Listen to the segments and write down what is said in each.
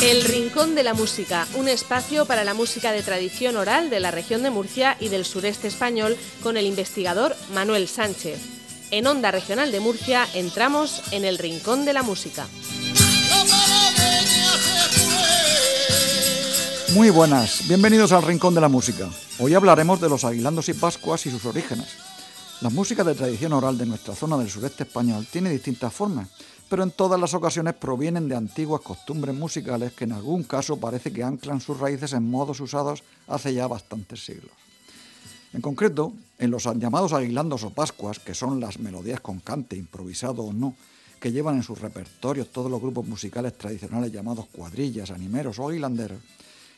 El Rincón de la Música, un espacio para la música de tradición oral de la región de Murcia y del sureste español con el investigador Manuel Sánchez. En Onda Regional de Murcia entramos en el Rincón de la Música. Muy buenas, bienvenidos al Rincón de la Música. Hoy hablaremos de los aguilandos y pascuas y sus orígenes. La música de tradición oral de nuestra zona del sureste español tiene distintas formas pero en todas las ocasiones provienen de antiguas costumbres musicales que en algún caso parece que anclan sus raíces en modos usados hace ya bastantes siglos. En concreto, en los llamados aguilandos o pascuas, que son las melodías con cante, improvisado o no, que llevan en sus repertorios todos los grupos musicales tradicionales llamados cuadrillas, animeros o aguilanderos,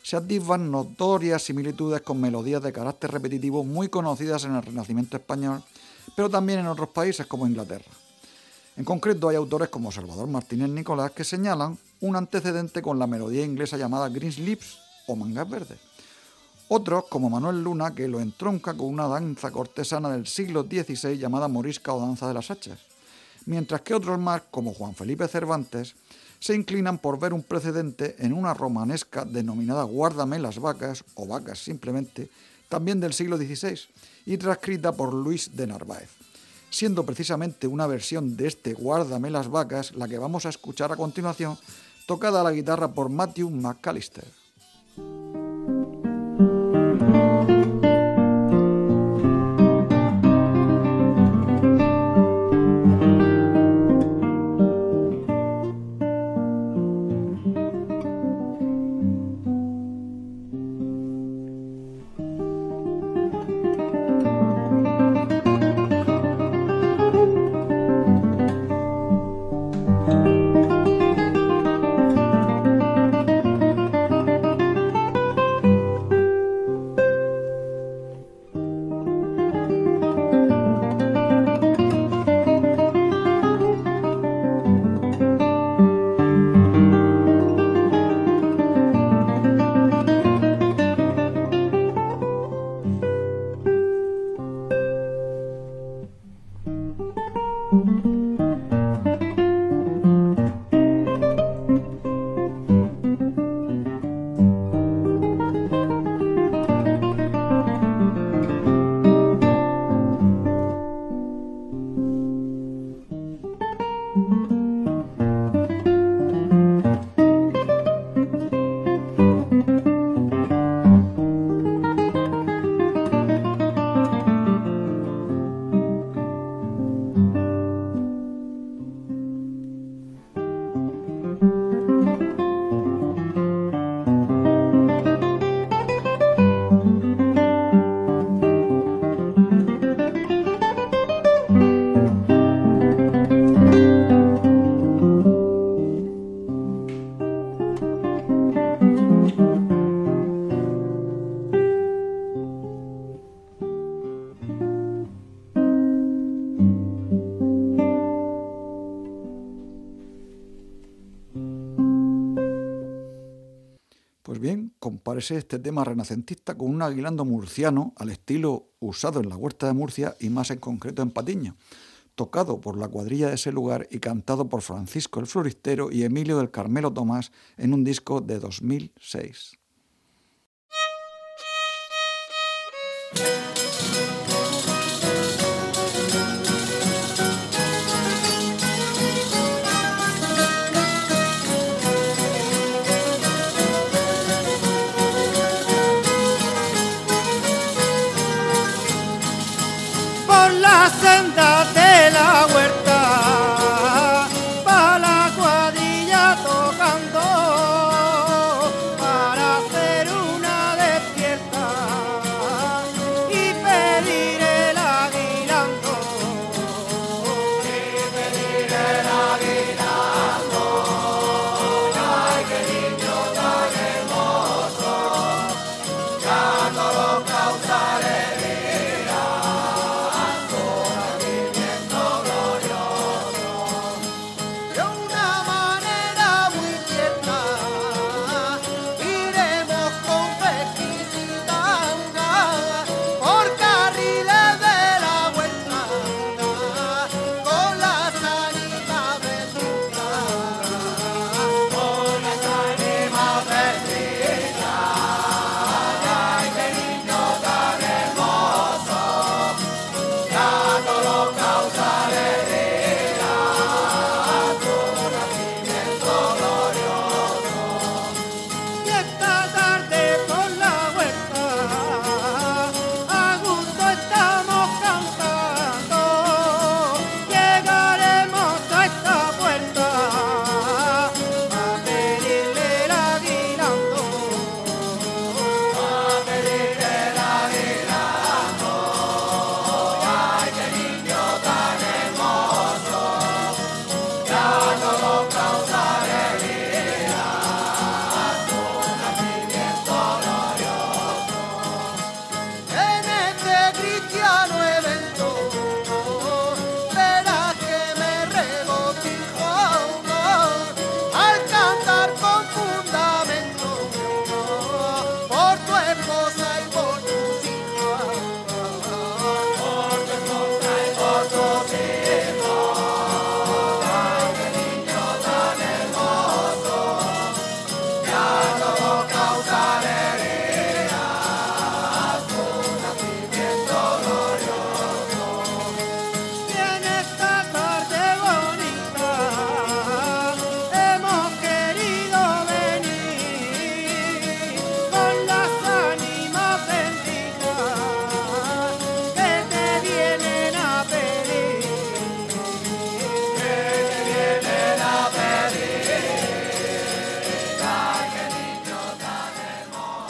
se atisban notorias similitudes con melodías de carácter repetitivo muy conocidas en el Renacimiento español, pero también en otros países como Inglaterra. En concreto, hay autores como Salvador Martínez Nicolás que señalan un antecedente con la melodía inglesa llamada Green Lips o Mangas Verdes. Otros, como Manuel Luna, que lo entronca con una danza cortesana del siglo XVI llamada morisca o danza de las hachas. Mientras que otros más, como Juan Felipe Cervantes, se inclinan por ver un precedente en una romanesca denominada Guárdame las vacas, o vacas simplemente, también del siglo XVI, y transcrita por Luis de Narváez siendo precisamente una versión de este Guárdame las vacas la que vamos a escuchar a continuación, tocada a la guitarra por Matthew McAllister. Este tema renacentista con un aguilando murciano al estilo usado en la huerta de Murcia y más en concreto en Patiño, tocado por la cuadrilla de ese lugar y cantado por Francisco el Floristero y Emilio del Carmelo Tomás en un disco de 2006.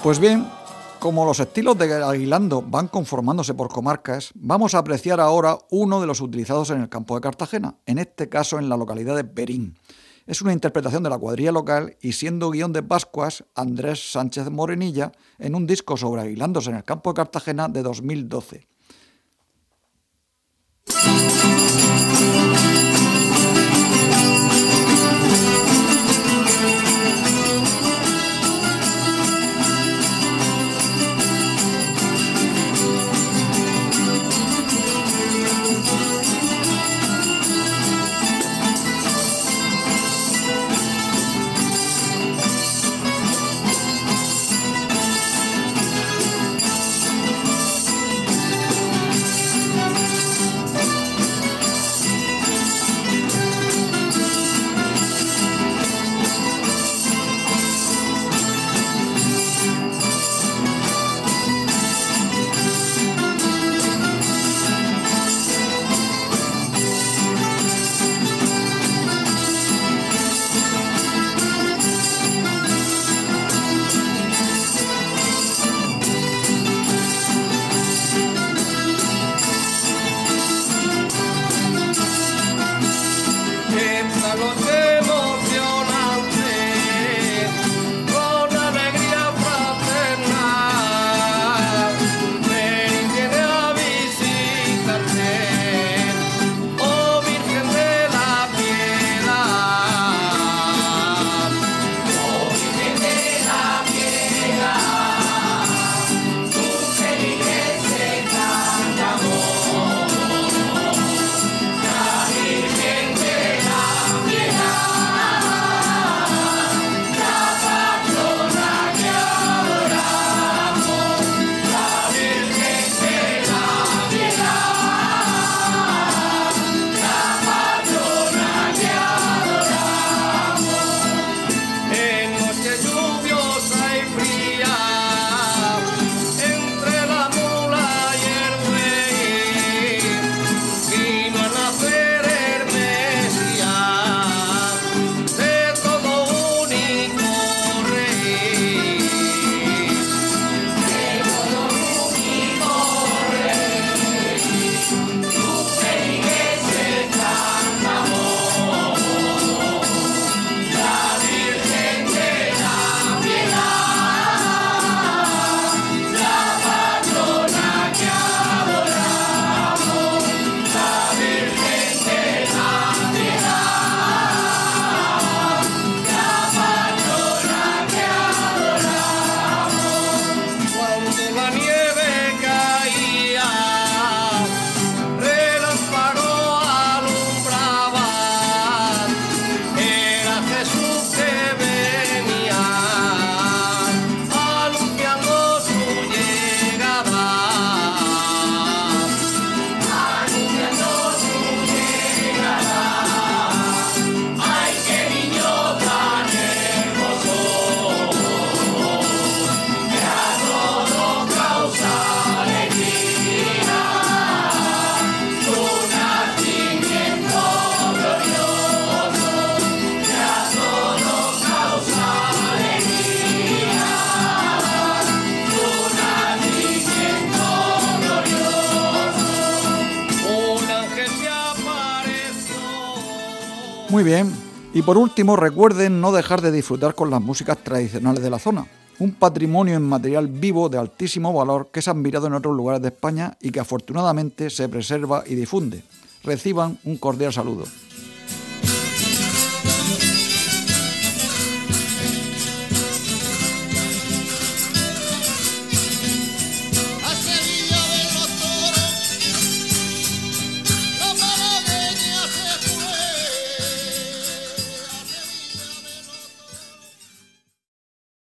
Pues bien, como los estilos de Aguilando van conformándose por comarcas, vamos a apreciar ahora uno de los utilizados en el campo de Cartagena, en este caso en la localidad de Berín. Es una interpretación de la cuadrilla local y siendo guion de Pascuas, Andrés Sánchez Morenilla, en un disco sobre Aguilandos en el campo de Cartagena de 2012. Muy bien. Y por último, recuerden no dejar de disfrutar con las músicas tradicionales de la zona. Un patrimonio en material vivo de altísimo valor que se han mirado en otros lugares de España y que afortunadamente se preserva y difunde. Reciban un cordial saludo.